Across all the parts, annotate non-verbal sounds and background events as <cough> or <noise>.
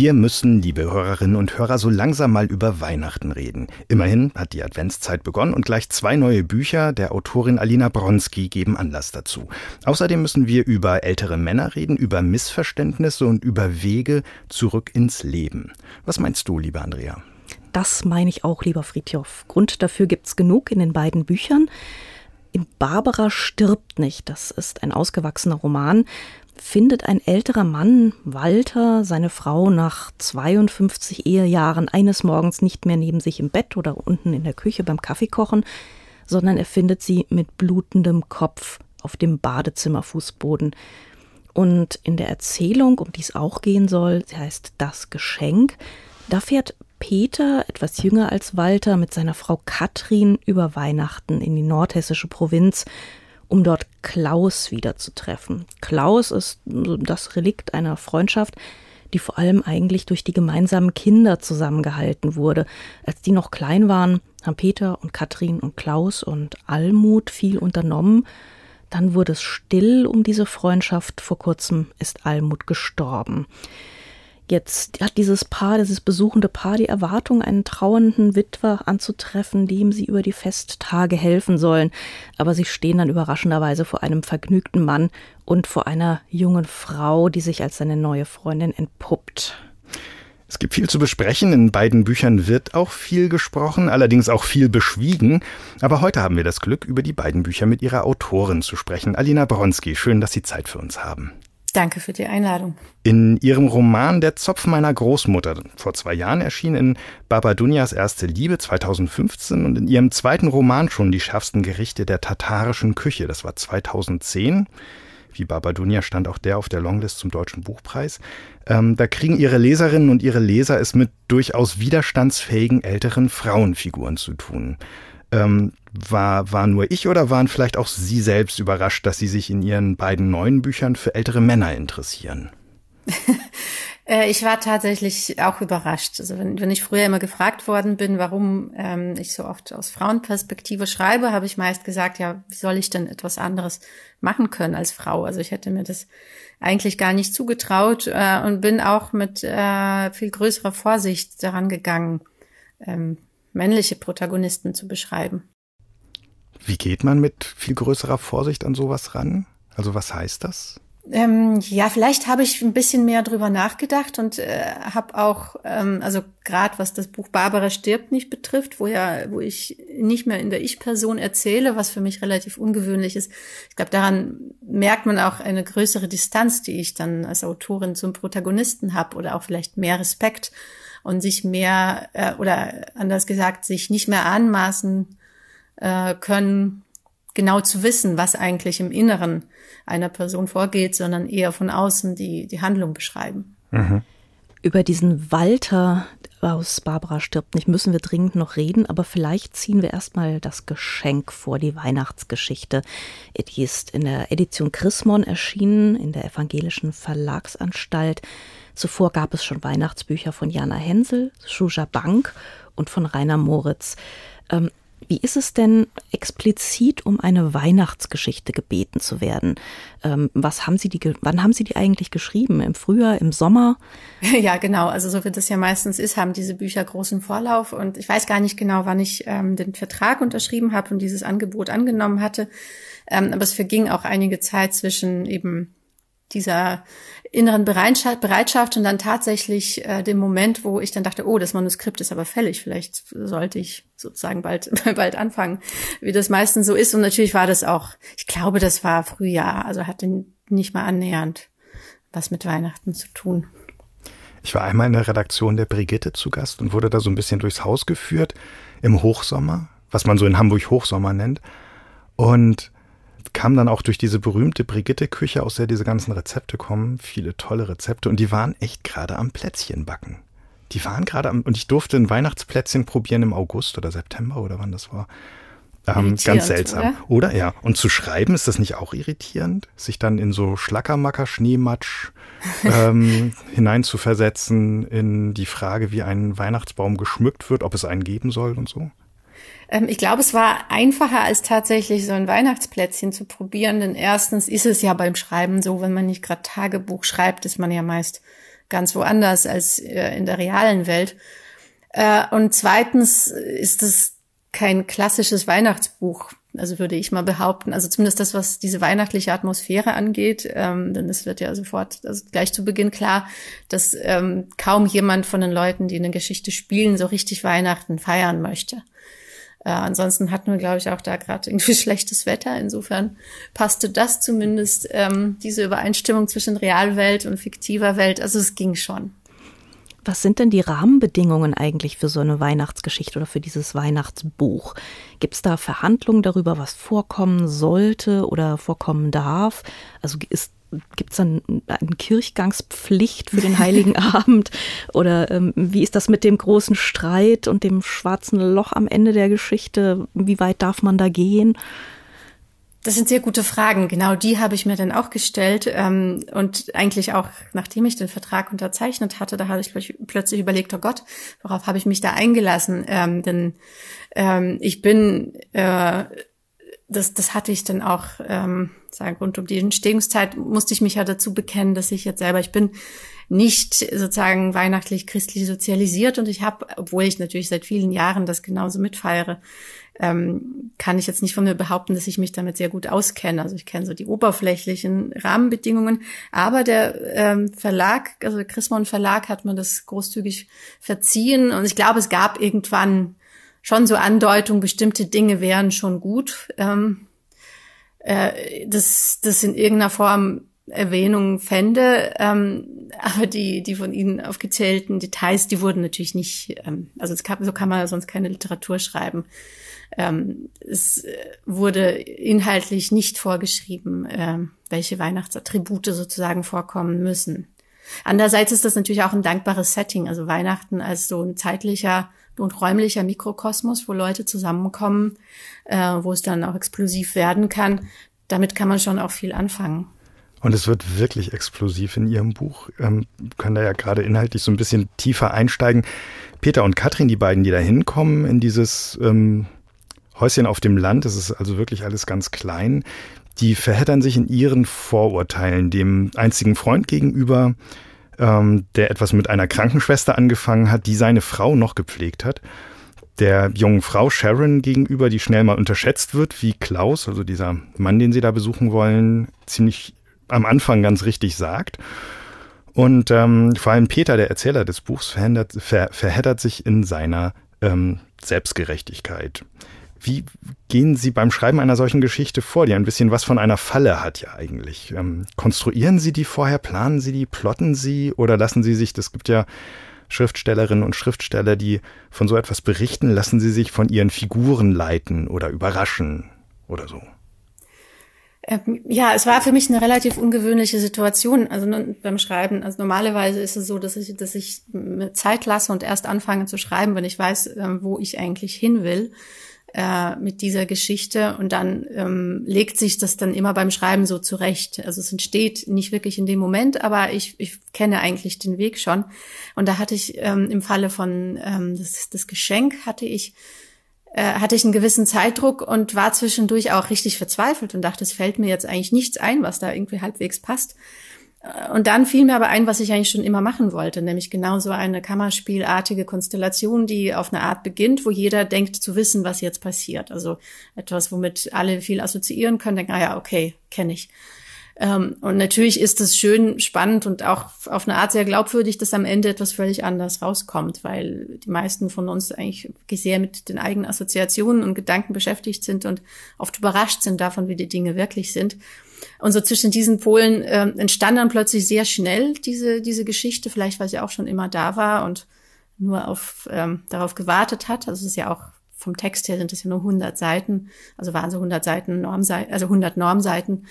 Wir müssen, liebe Hörerinnen und Hörer, so langsam mal über Weihnachten reden. Immerhin hat die Adventszeit begonnen und gleich zwei neue Bücher der Autorin Alina Bronski geben Anlass dazu. Außerdem müssen wir über ältere Männer reden, über Missverständnisse und über Wege zurück ins Leben. Was meinst du, liebe Andrea? Das meine ich auch, lieber Friedhof. Grund dafür gibt's genug in den beiden Büchern. In Barbara stirbt nicht. Das ist ein ausgewachsener Roman findet ein älterer Mann, Walter, seine Frau nach 52 Ehejahren eines Morgens nicht mehr neben sich im Bett oder unten in der Küche beim Kaffeekochen, sondern er findet sie mit blutendem Kopf auf dem Badezimmerfußboden. Und in der Erzählung, um die es auch gehen soll, sie heißt Das Geschenk, da fährt Peter, etwas jünger als Walter, mit seiner Frau Katrin über Weihnachten in die nordhessische Provinz um dort Klaus wiederzutreffen. Klaus ist das Relikt einer Freundschaft, die vor allem eigentlich durch die gemeinsamen Kinder zusammengehalten wurde. Als die noch klein waren, haben Peter und Katrin und Klaus und Almut viel unternommen. Dann wurde es still um diese Freundschaft. Vor kurzem ist Almut gestorben. Jetzt hat dieses Paar, dieses besuchende Paar die Erwartung, einen trauernden Witwer anzutreffen, dem sie über die Festtage helfen sollen. Aber sie stehen dann überraschenderweise vor einem vergnügten Mann und vor einer jungen Frau, die sich als seine neue Freundin entpuppt. Es gibt viel zu besprechen. In beiden Büchern wird auch viel gesprochen, allerdings auch viel beschwiegen. Aber heute haben wir das Glück, über die beiden Bücher mit ihrer Autorin zu sprechen. Alina Bronski, schön, dass Sie Zeit für uns haben. Danke für die Einladung. In ihrem Roman Der Zopf meiner Großmutter, vor zwei Jahren erschien in Baba Dunjas erste Liebe 2015 und in ihrem zweiten Roman schon Die schärfsten Gerichte der tatarischen Küche, das war 2010. Wie Baba Dunja stand auch der auf der Longlist zum Deutschen Buchpreis. Ähm, da kriegen ihre Leserinnen und ihre Leser es mit durchaus widerstandsfähigen älteren Frauenfiguren zu tun. Ähm, war, war nur ich oder waren vielleicht auch Sie selbst überrascht, dass Sie sich in Ihren beiden neuen Büchern für ältere Männer interessieren? <laughs> Äh, ich war tatsächlich auch überrascht. Also wenn, wenn ich früher immer gefragt worden bin, warum ähm, ich so oft aus Frauenperspektive schreibe, habe ich meist gesagt, ja, wie soll ich denn etwas anderes machen können als Frau? Also ich hätte mir das eigentlich gar nicht zugetraut äh, und bin auch mit äh, viel größerer Vorsicht daran gegangen, ähm, männliche Protagonisten zu beschreiben. Wie geht man mit viel größerer Vorsicht an sowas ran? Also was heißt das? Ähm, ja, vielleicht habe ich ein bisschen mehr drüber nachgedacht und äh, habe auch, ähm, also gerade was das Buch Barbara stirbt nicht betrifft, wo ja, wo ich nicht mehr in der Ich-Person erzähle, was für mich relativ ungewöhnlich ist. Ich glaube, daran merkt man auch eine größere Distanz, die ich dann als Autorin zum Protagonisten habe oder auch vielleicht mehr Respekt und sich mehr äh, oder anders gesagt sich nicht mehr anmaßen äh, können, genau zu wissen, was eigentlich im Inneren einer Person vorgeht, sondern eher von außen die, die Handlung beschreiben. Mhm. Über diesen Walter aus Barbara stirbt nicht müssen wir dringend noch reden, aber vielleicht ziehen wir erstmal das Geschenk vor, die Weihnachtsgeschichte. Die ist in der Edition Chrismon erschienen, in der Evangelischen Verlagsanstalt. Zuvor gab es schon Weihnachtsbücher von Jana Hensel, Shuja Bank und von Rainer Moritz. Ähm, wie ist es denn explizit um eine Weihnachtsgeschichte gebeten zu werden? Ähm, was haben Sie die, wann haben Sie die eigentlich geschrieben? Im Frühjahr, im Sommer? <laughs> Ja, genau. Also so wie das ja meistens ist, haben diese Bücher großen Vorlauf und ich weiß gar nicht genau, wann ich ähm, den Vertrag unterschrieben habe und dieses Angebot angenommen hatte. Ähm, aber es verging auch einige Zeit zwischen eben dieser inneren Bereitschaft, Bereitschaft und dann tatsächlich äh, dem Moment, wo ich dann dachte, oh, das Manuskript ist aber fällig, vielleicht sollte ich sozusagen bald <laughs> bald anfangen, wie das meistens so ist. Und natürlich war das auch, ich glaube, das war Frühjahr, also hatte nicht mal annähernd was mit Weihnachten zu tun. Ich war einmal in der Redaktion der Brigitte zu Gast und wurde da so ein bisschen durchs Haus geführt im Hochsommer, was man so in Hamburg Hochsommer nennt. Und kam dann auch durch diese berühmte Brigitte-Küche, aus der diese ganzen Rezepte kommen, viele tolle Rezepte und die waren echt gerade am Plätzchen backen. Die waren gerade am, und ich durfte ein Weihnachtsplätzchen probieren im August oder September oder wann das war. Ähm, ganz seltsam. Oder? oder? Ja. Und zu schreiben, ist das nicht auch irritierend? Sich dann in so Schlackermacker, Schneematsch <laughs> ähm, hineinzuversetzen in die Frage, wie ein Weihnachtsbaum geschmückt wird, ob es einen geben soll und so? Ähm, ich glaube, es war einfacher, als tatsächlich so ein Weihnachtsplätzchen zu probieren. Denn erstens ist es ja beim Schreiben so, wenn man nicht gerade Tagebuch schreibt, ist man ja meist ganz woanders als äh, in der realen Welt. Äh, und zweitens ist es kein klassisches Weihnachtsbuch, also würde ich mal behaupten. Also zumindest das, was diese weihnachtliche Atmosphäre angeht, ähm, denn es wird ja sofort, also gleich zu Beginn klar, dass ähm, kaum jemand von den Leuten, die eine Geschichte spielen, so richtig Weihnachten feiern möchte. Äh, ansonsten hatten wir, glaube ich, auch da gerade irgendwie <laughs> schlechtes Wetter. Insofern passte das zumindest, ähm, diese Übereinstimmung zwischen Realwelt und fiktiver Welt. Also es ging schon. Was sind denn die Rahmenbedingungen eigentlich für so eine Weihnachtsgeschichte oder für dieses Weihnachtsbuch? Gibt es da Verhandlungen darüber, was vorkommen sollte oder vorkommen darf? Also Gibt es dann eine Kirchgangspflicht für den Heiligen <laughs> Abend? Oder ähm, wie ist das mit dem großen Streit und dem schwarzen Loch am Ende der Geschichte? Wie weit darf man da gehen? Das sind sehr gute Fragen. Genau die habe ich mir dann auch gestellt. Ähm, und eigentlich auch, nachdem ich den Vertrag unterzeichnet hatte, da habe ich plötzlich überlegt, oh Gott, worauf habe ich mich da eingelassen? Ähm, denn ähm, ich bin, äh, das, das hatte ich dann auch, ähm, sagen, rund um die Entstehungszeit musste ich mich ja dazu bekennen, dass ich jetzt selber, ich bin nicht sozusagen weihnachtlich christlich sozialisiert und ich habe, obwohl ich natürlich seit vielen Jahren das genauso mitfeiere, ähm, kann ich jetzt nicht von mir behaupten, dass ich mich damit sehr gut auskenne. Also ich kenne so die oberflächlichen Rahmenbedingungen, aber der ähm, Verlag, also Chrismon Verlag hat mir das großzügig verziehen und ich glaube, es gab irgendwann schon so Andeutungen, bestimmte Dinge wären schon gut. Ähm, äh, das, das in irgendeiner Form Erwähnung fände, ähm, aber die, die von Ihnen aufgezählten Details, die wurden natürlich nicht, ähm, also kann, so kann man sonst keine Literatur schreiben. Ähm, es äh, wurde inhaltlich nicht vorgeschrieben, äh, welche Weihnachtsattribute sozusagen vorkommen müssen. Andererseits ist das natürlich auch ein dankbares Setting, also Weihnachten als so ein zeitlicher und räumlicher Mikrokosmos, wo Leute zusammenkommen, äh, wo es dann auch explosiv werden kann. Damit kann man schon auch viel anfangen. Und es wird wirklich explosiv in Ihrem Buch. Ähm, können da ja gerade inhaltlich so ein bisschen tiefer einsteigen. Peter und Katrin, die beiden, die da hinkommen in dieses ähm, Häuschen auf dem Land, das ist also wirklich alles ganz klein, die verheddern sich in ihren Vorurteilen dem einzigen Freund gegenüber, ähm, der etwas mit einer Krankenschwester angefangen hat, die seine Frau noch gepflegt hat. Der jungen Frau Sharon gegenüber, die schnell mal unterschätzt wird, wie Klaus, also dieser Mann, den sie da besuchen wollen, ziemlich am Anfang ganz richtig sagt. Und ähm, vor allem Peter, der Erzähler des Buchs, verheddert, ver, verheddert sich in seiner ähm, Selbstgerechtigkeit. Wie gehen Sie beim Schreiben einer solchen Geschichte vor, die ein bisschen was von einer Falle hat ja eigentlich? Ähm, konstruieren Sie die vorher, planen Sie die, plotten Sie oder lassen Sie sich, das gibt ja Schriftstellerinnen und Schriftsteller, die von so etwas berichten, lassen Sie sich von ihren Figuren leiten oder überraschen oder so? Ähm, ja, es war für mich eine relativ ungewöhnliche Situation, also beim Schreiben. Also normalerweise ist es so, dass ich, dass ich Zeit lasse und erst anfange zu schreiben, wenn ich weiß, ähm, wo ich eigentlich hin will äh, mit dieser Geschichte und dann ähm, legt sich das dann immer beim Schreiben so zurecht. Also es entsteht nicht wirklich in dem Moment, aber ich, ich kenne eigentlich den Weg schon. Und da hatte ich ähm, im Falle von ähm, das, das Geschenk hatte ich äh, hatte ich einen gewissen Zeitdruck und war zwischendurch auch richtig verzweifelt und dachte, es fällt mir jetzt eigentlich nichts ein, was da irgendwie halbwegs passt. Und dann fiel mir aber ein, was ich eigentlich schon immer machen wollte, nämlich genau so eine Kammerspielartige Konstellation, die auf eine Art beginnt, wo jeder denkt zu wissen, was jetzt passiert. Also etwas, womit alle viel assoziieren können, denken, ah ja, okay, kenne ich. Ähm, und natürlich ist es schön spannend und auch auf eine Art sehr glaubwürdig, dass am Ende etwas völlig anders rauskommt, weil die meisten von uns eigentlich sehr mit den eigenen Assoziationen und Gedanken beschäftigt sind und oft überrascht sind davon, wie die Dinge wirklich sind. Und so zwischen diesen Polen äh, entstand dann plötzlich sehr schnell diese, diese Geschichte, vielleicht weil sie auch schon immer da war und nur auf, ähm, darauf gewartet hat. Also es ist ja auch vom Text her sind es ja nur 100 Seiten, also waren so 100 Seiten Normseiten, also 100 Normseiten.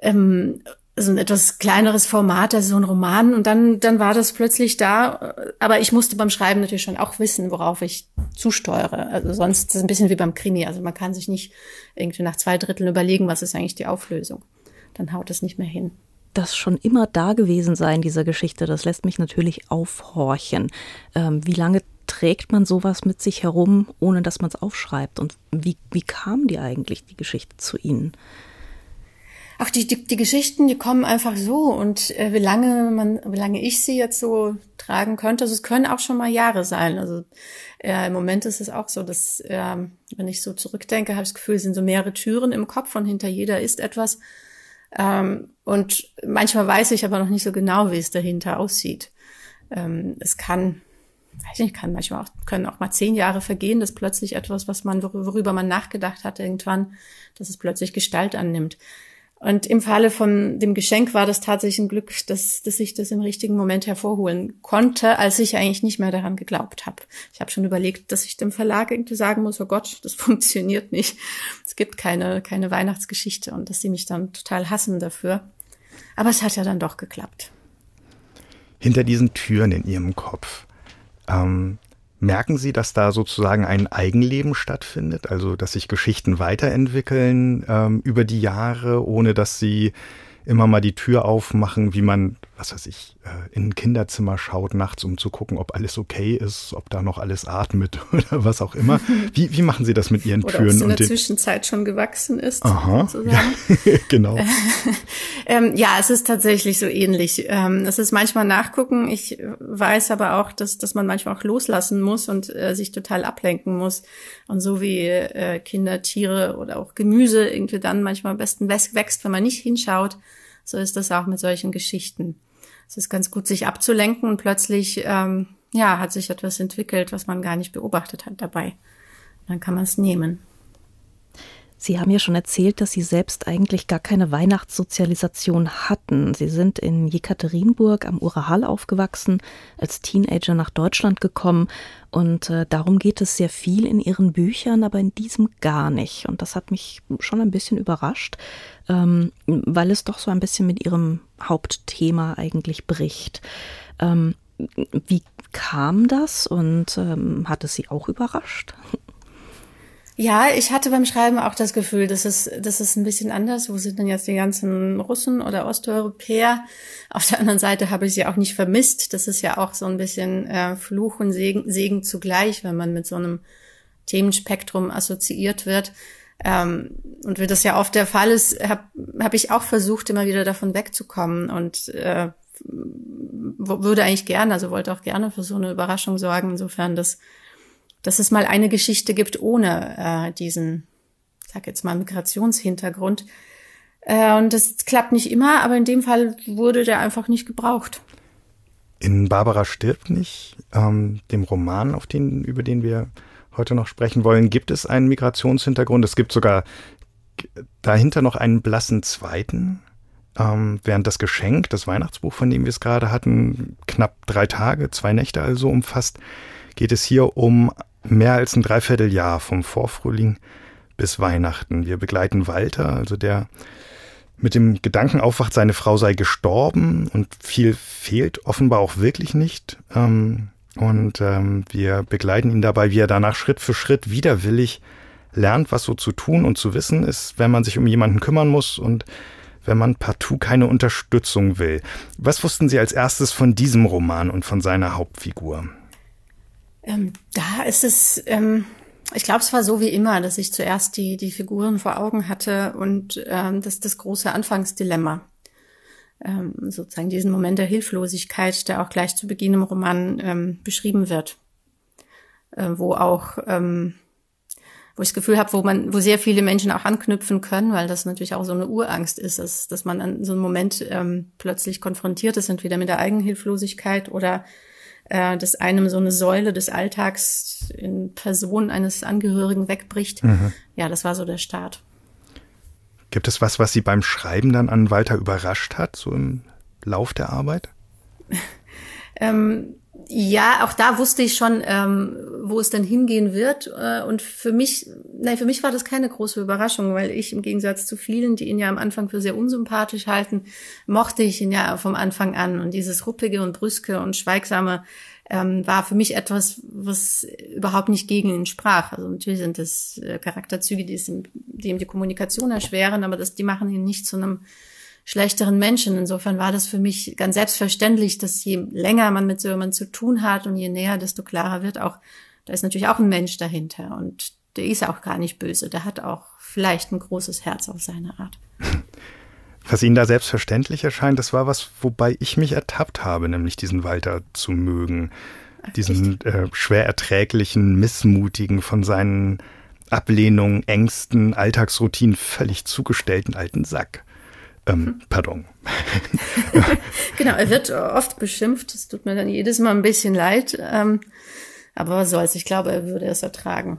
Ähm, so ein etwas kleineres Format, also so ein Roman. Und dann, dann war das plötzlich da. Aber ich musste beim Schreiben natürlich schon auch wissen, worauf ich zusteuere. Also sonst ist es ein bisschen wie beim Krimi. Also man kann sich nicht irgendwie nach zwei Dritteln überlegen, was ist eigentlich die Auflösung. Dann haut es nicht mehr hin. Das schon immer da gewesen sein, dieser Geschichte, das lässt mich natürlich aufhorchen. Ähm, wie lange trägt man sowas mit sich herum, ohne dass man es aufschreibt? Und wie, wie kam die eigentlich, die Geschichte zu Ihnen? Ach, die, die, die Geschichten, die kommen einfach so. Und äh, wie lange man, wie lange ich sie jetzt so tragen könnte, also es können auch schon mal Jahre sein. Also äh, im Moment ist es auch so, dass, äh, wenn ich so zurückdenke, habe ich das Gefühl, es sind so mehrere Türen im Kopf und hinter jeder ist etwas. Ähm, und manchmal weiß ich aber noch nicht so genau, wie es dahinter aussieht. Ähm, es kann, weiß nicht, kann manchmal auch, können auch mal zehn Jahre vergehen, dass plötzlich etwas, was man, worüber man nachgedacht hat, irgendwann, dass es plötzlich Gestalt annimmt. Und im Falle von dem Geschenk war das tatsächlich ein Glück, dass, dass ich das im richtigen Moment hervorholen konnte, als ich eigentlich nicht mehr daran geglaubt habe. Ich habe schon überlegt, dass ich dem Verlag irgendwie sagen muss, oh Gott, das <laughs> funktioniert nicht. Es gibt keine, keine Weihnachtsgeschichte und dass sie mich dann total hassen dafür. Aber es hat ja dann doch geklappt. Hinter diesen Türen in Ihrem Kopf, ähm, Merken Sie, dass da sozusagen ein Eigenleben stattfindet, also dass sich Geschichten weiterentwickeln ähm, über die Jahre, ohne dass Sie immer mal die Tür aufmachen, wie man, was weiß ich, äh, in ein Kinderzimmer schaut nachts, um zu gucken, ob alles okay ist, ob da noch alles atmet <laughs> oder was auch immer. <laughs> Wie, wie machen Sie das mit Ihren oder Türen? Oder in der Zwischenzeit schon gewachsen ist. Aha, sozusagen. Ja, <laughs> genau. ähm, ja, es ist tatsächlich so ähnlich. Ähm, es ist manchmal nachgucken. Ich weiß aber auch, dass, dass man manchmal auch loslassen muss und äh, sich total ablenken muss. Und so wie äh, Kinder, Tiere oder auch Gemüse irgendwie dann manchmal am besten wächst, wenn man nicht hinschaut, so ist das auch mit solchen Geschichten. Es ist ganz gut, sich abzulenken und plötzlich, ähm, ja, hat sich etwas entwickelt, was man gar nicht beobachtet hat dabei. Dann kann man es nehmen. Sie haben ja schon erzählt, dass Sie selbst eigentlich gar keine Weihnachtssozialisation hatten. Sie sind in Jekaterinburg am Urahal aufgewachsen, als Teenager nach Deutschland gekommen und äh, darum geht es sehr viel in Ihren Büchern, aber in diesem gar nicht. Und das hat mich schon ein bisschen überrascht, ähm, weil es doch so ein bisschen mit Ihrem Hauptthema eigentlich bricht. Ähm, wie kam das und ähm, hat es Sie auch überrascht? Ja, ich hatte beim Schreiben auch das Gefühl, dass es, das ist ein bisschen anders. Wo sind denn jetzt die ganzen Russen oder Osteuropäer? Auf der anderen Seite habe ich sie auch nicht vermisst. Das ist ja auch so ein bisschen äh, Fluch und Segen, Segen zugleich, wenn man mit so einem Themenspektrum assoziiert wird. Ähm, und wie das ja oft der Fall ist, habe hab ich auch versucht, immer wieder davon wegzukommen und äh, würde eigentlich gerne, also wollte auch gerne für so eine Überraschung sorgen, insofern, dass dass es mal eine Geschichte gibt ohne äh, diesen, sag jetzt mal, Migrationshintergrund. Äh, und das klappt nicht immer, aber in dem Fall wurde der einfach nicht gebraucht. In Barbara stirbt nicht, ähm, dem Roman, auf den, über den wir heute noch sprechen wollen, gibt es einen Migrationshintergrund. Es gibt sogar dahinter noch einen blassen zweiten, ähm, während das Geschenk, das Weihnachtsbuch, von dem wir es gerade hatten, knapp drei Tage, zwei Nächte also umfasst, geht es hier um mehr als ein Dreivierteljahr vom Vorfrühling bis Weihnachten. Wir begleiten Walter, also der mit dem Gedanken aufwacht, seine Frau sei gestorben und viel fehlt offenbar auch wirklich nicht. Ähm, und ähm, wir begleiten ihn dabei, wie er danach Schritt für Schritt widerwillig lernt, was so zu tun und zu wissen ist, wenn man sich um jemanden kümmern muss und wenn man partout keine Unterstützung will. Was wussten Sie als erstes von diesem Roman und von seiner Hauptfigur? Ähm, da ist es, ähm, ich glaube, es war so wie immer, dass ich zuerst die, die Figuren vor Augen hatte und ähm, das das große Anfangsdilemma. Ähm, sozusagen diesen Moment der Hilflosigkeit, der auch gleich zu Beginn im Roman ähm, beschrieben wird. Äh, wo auch ähm, wo ich das Gefühl habe, wo man, wo sehr viele Menschen auch anknüpfen können, weil das natürlich auch so eine Urangst ist, dass, dass man an so einem Moment ähm, plötzlich konfrontiert ist, entweder mit der Eigenhilflosigkeit oder äh, dass einem so eine Säule des Alltags in Person eines Angehörigen wegbricht. Mhm. Ja, das war so der Start. Gibt es was, was Sie beim Schreiben dann an Walter überrascht hat, so im Lauf der Arbeit? <laughs> ähm, ja, auch da wusste ich schon, ähm, wo es denn hingehen wird. Äh, und für mich, nein, für mich war das keine große Überraschung, weil ich im Gegensatz zu vielen, die ihn ja am Anfang für sehr unsympathisch halten, mochte ich ihn ja vom Anfang an. Und dieses ruppige und brüske und schweigsame ähm, war für mich etwas, was überhaupt nicht gegen ihn sprach. Also natürlich sind das äh, Charakterzüge, die, es ihm, die ihm die Kommunikation erschweren, aber das, die machen ihn nicht zu einem schlechteren Menschen. Insofern war das für mich ganz selbstverständlich, dass je länger man mit so jemandem zu tun hat und je näher, desto klarer wird auch, da ist natürlich auch ein Mensch dahinter und der ist auch gar nicht böse. Der hat auch vielleicht ein großes Herz auf seine Art. Was Ihnen da selbstverständlich erscheint, das war was, wobei ich mich ertappt habe, nämlich diesen Walter zu mögen. Diesen äh, schwer erträglichen, missmutigen, von seinen Ablehnungen, Ängsten, Alltagsroutinen völlig zugestellten alten Sack. Ähm, hm. pardon. <laughs> genau, er wird oft beschimpft. Das tut mir dann jedes Mal ein bisschen leid. Ähm, aber was soll's? Ich glaube, er würde es ertragen.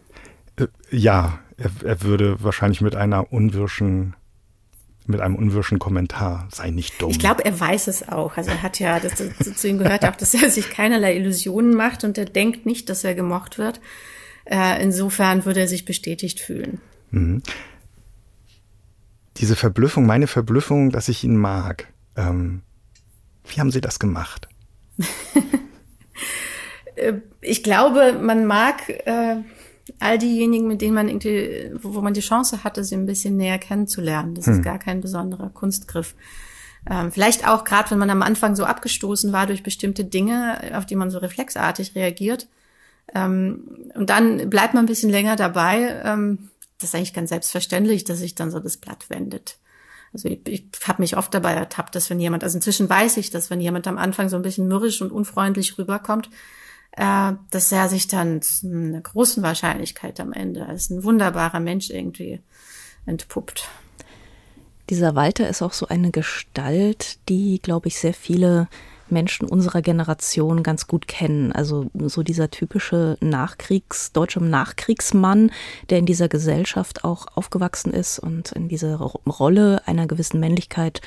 Äh, ja, er, er würde wahrscheinlich mit einer unwirschen mit einem unwirschen Kommentar, sei nicht dumm. Ich glaube, er weiß es auch. Also er hat ja, das, das, zu ihm gehört auch, dass er sich keinerlei Illusionen macht und er denkt nicht, dass er gemocht wird. Äh, insofern würde er sich bestätigt fühlen. Mhm. Diese Verblüffung, meine Verblüffung, dass ich ihn mag. Ähm, wie haben Sie das gemacht? <laughs> Äh, ich glaube, man mag äh, all diejenigen, mit denen man irgendwie, wo man die Chance hatte, sie ein bisschen näher kennenzulernen. Das hm. ist gar kein besonderer Kunstgriff. Ähm, vielleicht auch gerade, wenn man am Anfang so abgestoßen war durch bestimmte Dinge, auf die man so reflexartig reagiert. Ähm, und dann bleibt man ein bisschen länger dabei. Ähm, das ist eigentlich ganz selbstverständlich, dass sich dann so das Blatt wendet. Also ich, ich habe mich oft dabei ertappt, dass wenn jemand, also inzwischen weiß ich, dass wenn jemand am Anfang so ein bisschen mürrisch und unfreundlich rüberkommt, äh, dass er sich dann eine großen Wahrscheinlichkeit am Ende als ein wunderbarer Mensch irgendwie entpuppt. Dieser Walter ist auch so eine Gestalt, die, glaube ich, sehr viele Menschen unserer Generation ganz gut kennen. Also so dieser typische Nachkriegs, deutsche Nachkriegsmann, der in dieser Gesellschaft auch aufgewachsen ist und in diese Rolle einer gewissen Männlichkeit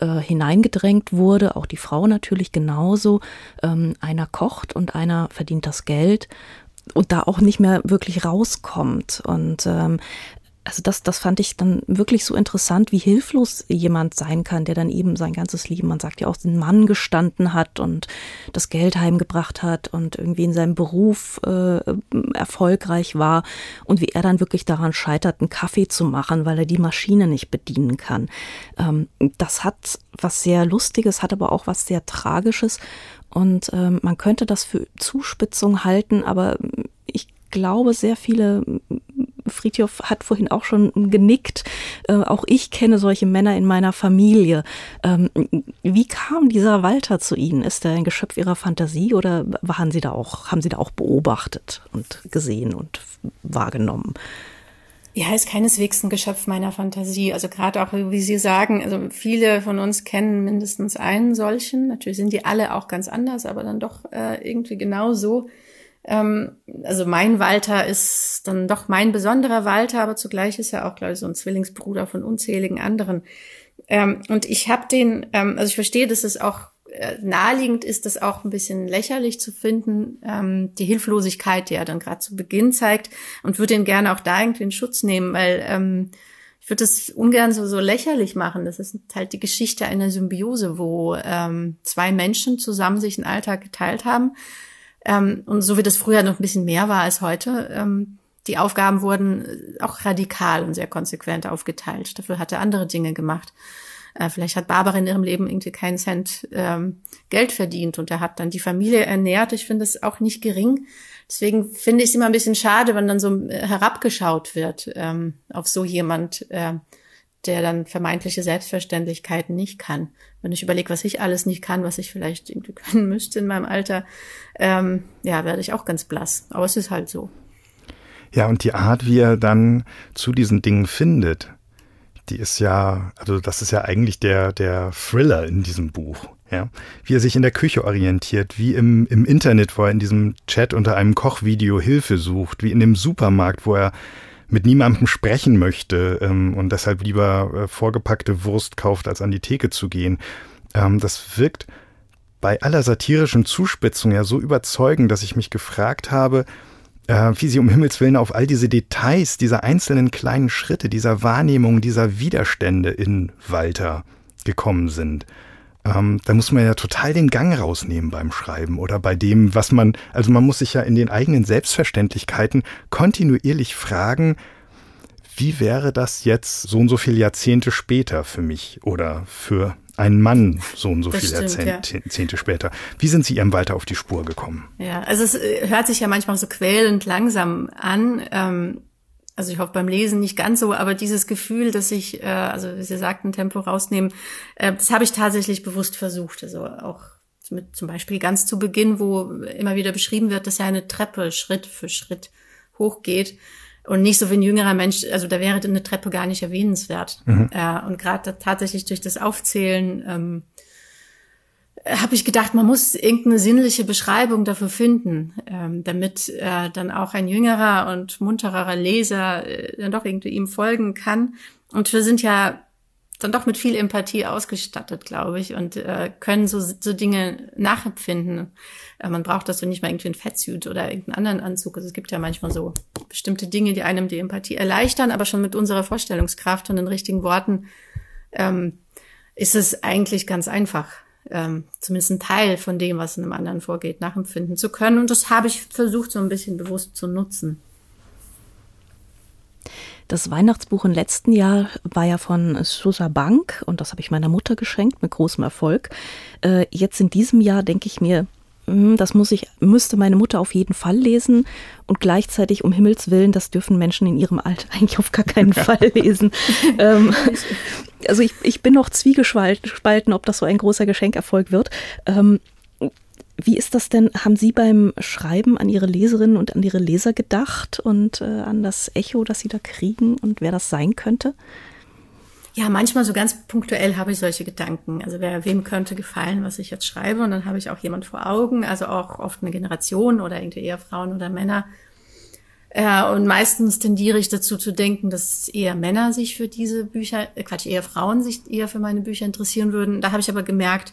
äh, hineingedrängt wurde, auch die Frau natürlich genauso. Ähm, einer kocht und einer verdient das Geld und da auch nicht mehr wirklich rauskommt. Und ähm, also das, das fand ich dann wirklich so interessant, wie hilflos jemand sein kann, der dann eben sein ganzes Leben, man sagt ja auch, den Mann gestanden hat und das Geld heimgebracht hat und irgendwie in seinem Beruf äh, erfolgreich war und wie er dann wirklich daran scheitert, einen Kaffee zu machen, weil er die Maschine nicht bedienen kann. Ähm, das hat was sehr Lustiges, hat aber auch was sehr Tragisches und ähm, man könnte das für Zuspitzung halten, aber ich glaube, sehr viele Friedhof hat vorhin auch schon genickt. Äh, auch ich kenne solche Männer in meiner Familie. Ähm, wie kam dieser Walter zu Ihnen? Ist er ein Geschöpf Ihrer Fantasie oder waren Sie da auch, haben Sie da auch beobachtet und gesehen und wahrgenommen? Ja, ist keineswegs ein Geschöpf meiner Fantasie. Also gerade auch, wie Sie sagen, also viele von uns kennen mindestens einen solchen. Natürlich sind die alle auch ganz anders, aber dann doch äh, irgendwie genau so. Ähm, also mein Walter ist dann doch mein besonderer Walter, aber zugleich ist er auch, glaube ich, so ein Zwillingsbruder von unzähligen anderen. Ähm, und ich habe den, ähm, also ich verstehe, dass es auch äh, naheliegend ist, das auch ein bisschen lächerlich zu finden, ähm, die Hilflosigkeit, die er dann gerade zu Beginn zeigt, und würde ihn gerne auch da irgendwie in Schutz nehmen, weil ähm, ich würde das ungern so, so lächerlich machen. Das ist halt die Geschichte einer Symbiose, wo ähm, zwei Menschen zusammen sich einen Alltag geteilt haben ähm, und so wie das früher noch ein bisschen mehr war als heute, ähm, die Aufgaben wurden auch radikal und sehr konsequent aufgeteilt. Dafür hat er andere Dinge gemacht. Äh, vielleicht hat Barbara in ihrem Leben irgendwie keinen Cent ähm, Geld verdient und er hat dann die Familie ernährt. Ich finde das auch nicht gering. Deswegen finde ich es immer ein bisschen schade, wenn dann so äh, herabgeschaut wird ähm, auf so jemand, äh, der dann vermeintliche Selbstverständlichkeiten nicht kann. Wenn ich überlege, was ich alles nicht kann, was ich vielleicht irgendwie <laughs> können müsste in meinem Alter, ähm, ja, werde ich auch ganz blass. Aber es ist halt so. Ja, und die Art, wie er dann zu diesen Dingen findet, die ist ja, also das ist ja eigentlich der, der Thriller in diesem Buch. Ja, wie er sich in der Küche orientiert, wie im, im Internet, wo er in diesem Chat unter einem Kochvideo Hilfe sucht, wie in dem Supermarkt, wo er mit niemandem sprechen möchte ähm, und deshalb lieber äh, vorgepackte Wurst kauft, als an die Theke zu gehen. Ähm, das wirkt bei aller satirischen Zuspitzung ja so überzeugend, dass ich mich gefragt habe, äh, wie sie um Himmels Willen auf all diese Details, dieser einzelnen kleinen Schritte, dieser Wahrnehmung, dieser Widerstände in Walter gekommen sind. Ähm, da muss man ja total den Gang rausnehmen beim Schreiben oder bei dem, was man, also man muss sich ja in den eigenen Selbstverständlichkeiten kontinuierlich fragen, wie wäre das jetzt so und so viele Jahrzehnte später für mich oder für einen Mann so und so das viele stimmt, Jahrzehnte ja. später. Wie sind Sie Ihrem Walter auf die Spur gekommen? Ja, also es äh, hört sich ja manchmal so quälend langsam an. Ähm also ich hoffe beim Lesen nicht ganz so, aber dieses Gefühl, dass ich, äh, also wie Sie sagten, Tempo rausnehmen, äh, das habe ich tatsächlich bewusst versucht. Also auch mit zum Beispiel ganz zu Beginn, wo immer wieder beschrieben wird, dass ja eine Treppe Schritt für Schritt hochgeht und nicht so wie ein jüngerer Mensch, also da wäre eine Treppe gar nicht erwähnenswert. Mhm. Äh, und gerade tatsächlich durch das Aufzählen ähm, habe ich gedacht, man muss irgendeine sinnliche Beschreibung dafür finden, ähm, damit äh, dann auch ein jüngerer und munterer Leser äh, dann doch irgendwie ihm folgen kann. Und wir sind ja dann doch mit viel Empathie ausgestattet, glaube ich, und äh, können so, so Dinge nachempfinden. Äh, man braucht das so nicht mal irgendwie ein Fettsuit oder irgendeinen anderen Anzug. Also es gibt ja manchmal so bestimmte Dinge, die einem die Empathie erleichtern, aber schon mit unserer Vorstellungskraft und den richtigen Worten ähm, ist es eigentlich ganz einfach ähm, zumindest ein Teil von dem, was in einem anderen vorgeht, nachempfinden zu können. Und das habe ich versucht, so ein bisschen bewusst zu nutzen. Das Weihnachtsbuch im letzten Jahr war ja von Susa Bank und das habe ich meiner Mutter geschenkt mit großem Erfolg. Äh, jetzt in diesem Jahr denke ich mir, das muss ich, müsste meine Mutter auf jeden Fall lesen und gleichzeitig um Himmels Willen, das dürfen Menschen in ihrem Alter <laughs> eigentlich auf gar keinen Fall lesen. <laughs> ähm, also ich, ich bin noch zwiegespalten, ob das so ein großer Geschenkerfolg wird. Ähm, wie ist das denn? Haben Sie beim Schreiben an Ihre Leserinnen und an Ihre Leser gedacht und äh, an das Echo, das Sie da kriegen und wer das sein könnte? Ja, manchmal so ganz punktuell habe ich solche Gedanken. Also wer, wem könnte gefallen, was ich jetzt schreibe? Und dann habe ich auch jemand vor Augen, also auch oft eine Generation oder irgendwie eher Frauen oder Männer. Äh, und meistens tendiere ich dazu zu denken, dass eher Männer sich für diese Bücher, äh, Quatsch, eher Frauen sich eher für meine Bücher interessieren würden. Da habe ich aber gemerkt,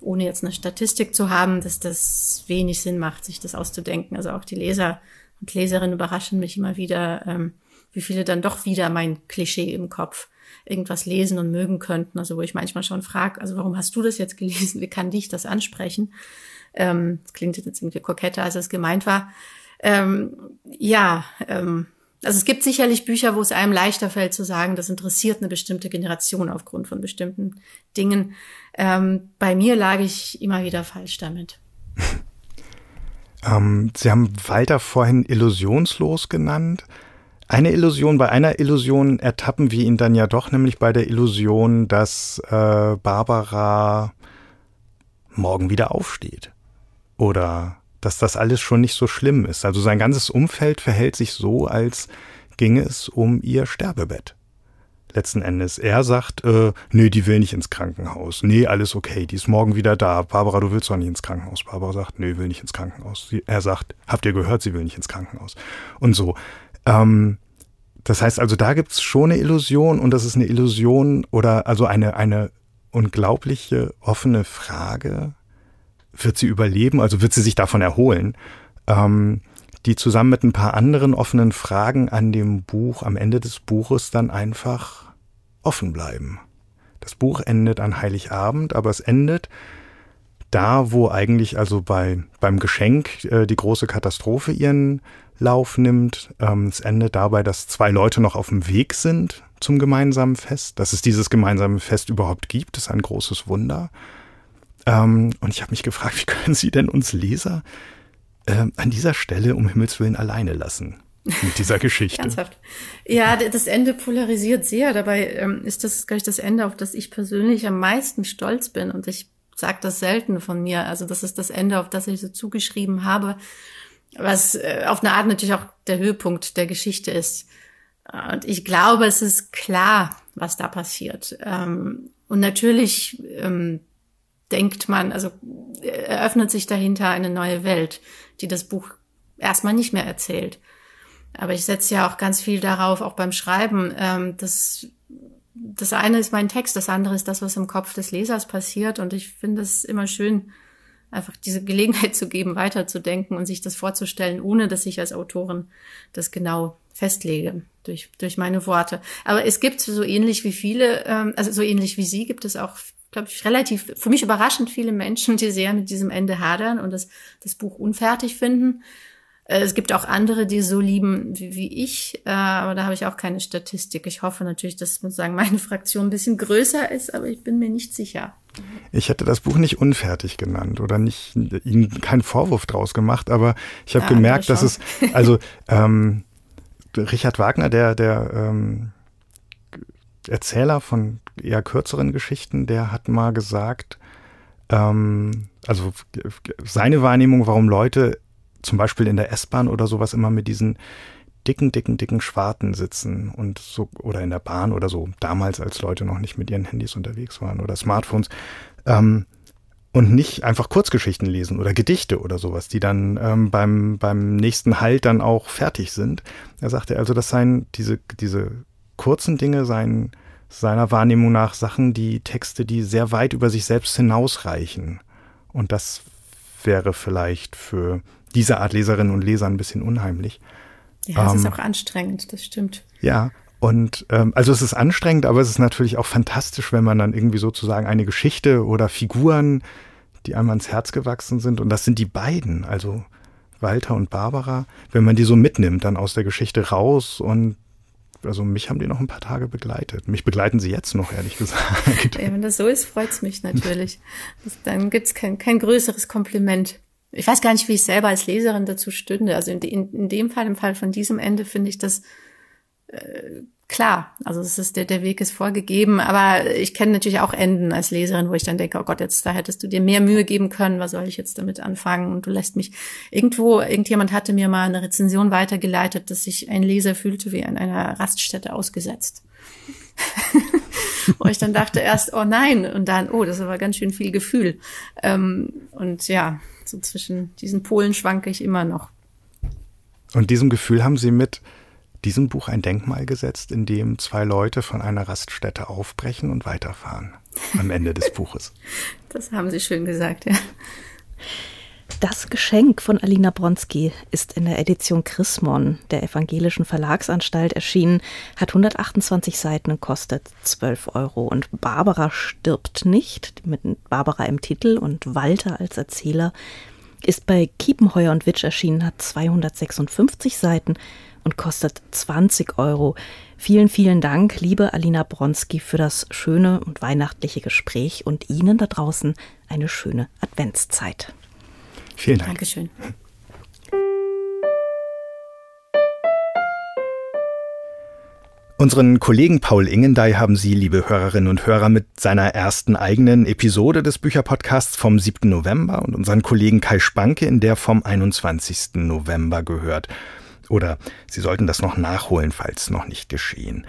ohne jetzt eine Statistik zu haben, dass das wenig Sinn macht, sich das auszudenken. Also auch die Leser und Leserinnen überraschen mich immer wieder, ähm, wie viele dann doch wieder mein Klischee im Kopf irgendwas lesen und mögen könnten. Also wo ich manchmal schon frage, also warum hast du das jetzt gelesen? Wie kann dich das ansprechen? Ähm, das klingt jetzt irgendwie koketter, als es gemeint war. Ähm, ja, ähm, also es gibt sicherlich Bücher, wo es einem leichter fällt zu sagen, das interessiert eine bestimmte Generation aufgrund von bestimmten Dingen. Ähm, bei mir lag ich immer wieder falsch damit. <laughs> ähm, Sie haben Walter vorhin illusionslos genannt. Eine Illusion, bei einer Illusion ertappen wir ihn dann ja doch, nämlich bei der Illusion, dass äh, Barbara morgen wieder aufsteht. Oder dass das alles schon nicht so schlimm ist. Also sein ganzes Umfeld verhält sich so, als ginge es um ihr Sterbebett. Letzten Endes. Er sagt, äh, nee, die will nicht ins Krankenhaus. Nee, alles okay, die ist morgen wieder da. Barbara, du willst doch nicht ins Krankenhaus. Barbara sagt, nee, will nicht ins Krankenhaus. Sie, er sagt, habt ihr gehört, sie will nicht ins Krankenhaus. Und so. Ähm, das heißt also, da gibt's schon eine Illusion und das ist eine Illusion oder also eine, eine unglaubliche offene Frage. Wird sie überleben? Also wird sie sich davon erholen? Ähm, die zusammen mit ein paar anderen offenen Fragen an dem Buch, am Ende des Buches dann einfach offen bleiben. Das Buch endet an Heiligabend, aber es endet da, wo eigentlich also bei, beim Geschenk äh, die große Katastrophe ihren Lauf nimmt. Ähm, es endet dabei, dass zwei Leute noch auf dem Weg sind zum gemeinsamen Fest. Dass es dieses gemeinsame Fest überhaupt gibt, ist ein großes Wunder. Ähm, und ich habe mich gefragt, <laughs> wie können Sie denn uns Leser äh, an dieser Stelle um Himmels Willen alleine lassen? mit dieser <laughs> Geschichte. Ernsthaft. Ja, das Ende polarisiert sehr. Dabei ähm, ist das, glaube ich, das Ende, auf das ich persönlich am meisten stolz bin. Und ich sage das selten von mir. Also das ist das Ende, auf das ich so zugeschrieben habe was äh, auf eine Art natürlich auch der Höhepunkt der Geschichte ist. Und ich glaube, es ist klar, was da passiert. Ähm, und natürlich ähm, denkt man, also eröffnet sich dahinter eine neue Welt, die das Buch erstmal nicht mehr erzählt. Aber ich setze ja auch ganz viel darauf, auch beim Schreiben, ähm, dass das eine ist mein Text, das andere ist das, was im Kopf des Lesers passiert. Und ich finde es immer schön, einfach diese Gelegenheit zu geben, weiterzudenken und sich das vorzustellen, ohne dass ich als Autorin das genau festlege durch, durch meine Worte. Aber es gibt so ähnlich wie viele, ähm, also so ähnlich wie Sie, gibt es auch, glaube ich, relativ, für mich überraschend viele Menschen, die sehr mit diesem Ende hadern und das, das Buch unfertig finden. Äh, es gibt auch andere, die so lieben wie, wie ich, äh, aber da habe ich auch keine Statistik. Ich hoffe natürlich, dass sozusagen meine Fraktion ein bisschen größer ist, aber ich bin mir nicht sicher. Ich hätte das Buch nicht unfertig genannt oder nicht Ihnen keinen Vorwurf draus gemacht, aber ich habe ja, gemerkt, dass es also <laughs> ähm, Richard Wagner, der, der ähm, Erzähler von eher kürzeren Geschichten, der hat mal gesagt, ähm, also seine Wahrnehmung, warum Leute zum Beispiel in der S-Bahn oder sowas immer mit diesen dicken, dicken, dicken Schwarten sitzen und so, oder in der Bahn oder so, damals, als Leute noch nicht mit ihren Handys unterwegs waren oder Smartphones, ähm, und nicht einfach Kurzgeschichten lesen oder Gedichte oder sowas, die dann ähm, beim, beim nächsten Halt dann auch fertig sind. Er sagte also, das seien diese, diese kurzen Dinge, seien seiner Wahrnehmung nach Sachen, die Texte, die sehr weit über sich selbst hinausreichen. Und das wäre vielleicht für diese Art Leserinnen und Leser ein bisschen unheimlich. Ja, es ähm, ist auch anstrengend, das stimmt. Ja, und ähm, also es ist anstrengend, aber es ist natürlich auch fantastisch, wenn man dann irgendwie sozusagen eine Geschichte oder Figuren, die einem ans Herz gewachsen sind, und das sind die beiden, also Walter und Barbara, wenn man die so mitnimmt, dann aus der Geschichte raus und also mich haben die noch ein paar Tage begleitet. Mich begleiten sie jetzt noch, ehrlich gesagt. Ja, wenn das so ist, freut es mich natürlich. <laughs> dann gibt es kein, kein größeres Kompliment. Ich weiß gar nicht, wie ich selber als Leserin dazu stünde. Also in, in, in dem Fall, im Fall von diesem Ende, finde ich das äh, klar, also es ist der, der Weg ist vorgegeben, aber ich kenne natürlich auch Enden als Leserin, wo ich dann denke, oh Gott, jetzt da hättest du dir mehr Mühe geben können, was soll ich jetzt damit anfangen? Und du lässt mich irgendwo, irgendjemand hatte mir mal eine Rezension weitergeleitet, dass sich ein Leser fühlte wie an einer Raststätte ausgesetzt. <laughs> wo ich dann dachte erst, oh nein, und dann, oh, das war ganz schön viel Gefühl. Ähm, und ja, so zwischen diesen Polen schwanke ich immer noch. Und diesem Gefühl haben Sie mit diesem Buch ein Denkmal gesetzt, in dem zwei Leute von einer Raststätte aufbrechen und weiterfahren am Ende des Buches. <laughs> Das haben Sie schön gesagt, ja. Das Geschenk von Alina Bronski ist in der Edition Chrismon der Evangelischen Verlagsanstalt erschienen, hat 128 Seiten und kostet 12 Euro. Und Barbara stirbt nicht, mit Barbara im Titel und Walter als Erzähler, ist bei Kiepenheuer und Witsch erschienen, hat 256 Seiten und kostet 20 Euro. Vielen, vielen Dank, liebe Alina Bronski, für das schöne und weihnachtliche Gespräch und Ihnen da draußen eine schöne Adventszeit. Vielen Dank. Dankeschön. Unseren Kollegen Paul Ingendey haben Sie, liebe Hörerinnen und Hörer, mit seiner ersten eigenen Episode des Bücherpodcasts vom 7. November und unseren Kollegen Kai Spanke in der vom 21. November gehört. Oder Sie sollten das noch nachholen, falls noch nicht geschehen.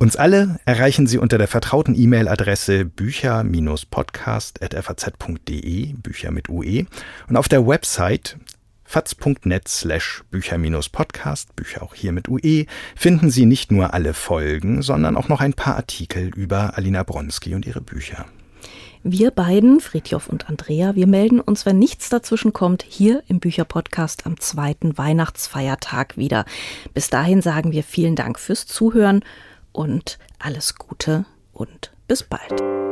Uns alle erreichen Sie unter der vertrauten E-Mail-Adresse bücher-podcast.faz.de, Bücher mit UE, und auf der Website faz.net slash Bücher-Podcast, Bücher auch hier mit UE, finden Sie nicht nur alle Folgen, sondern auch noch ein paar Artikel über Alina Bronski und ihre Bücher. Wir beiden, Fritjof und Andrea, wir melden uns, wenn nichts dazwischen kommt, hier im Bücherpodcast am zweiten Weihnachtsfeiertag wieder. Bis dahin sagen wir vielen Dank fürs Zuhören und alles Gute und bis bald.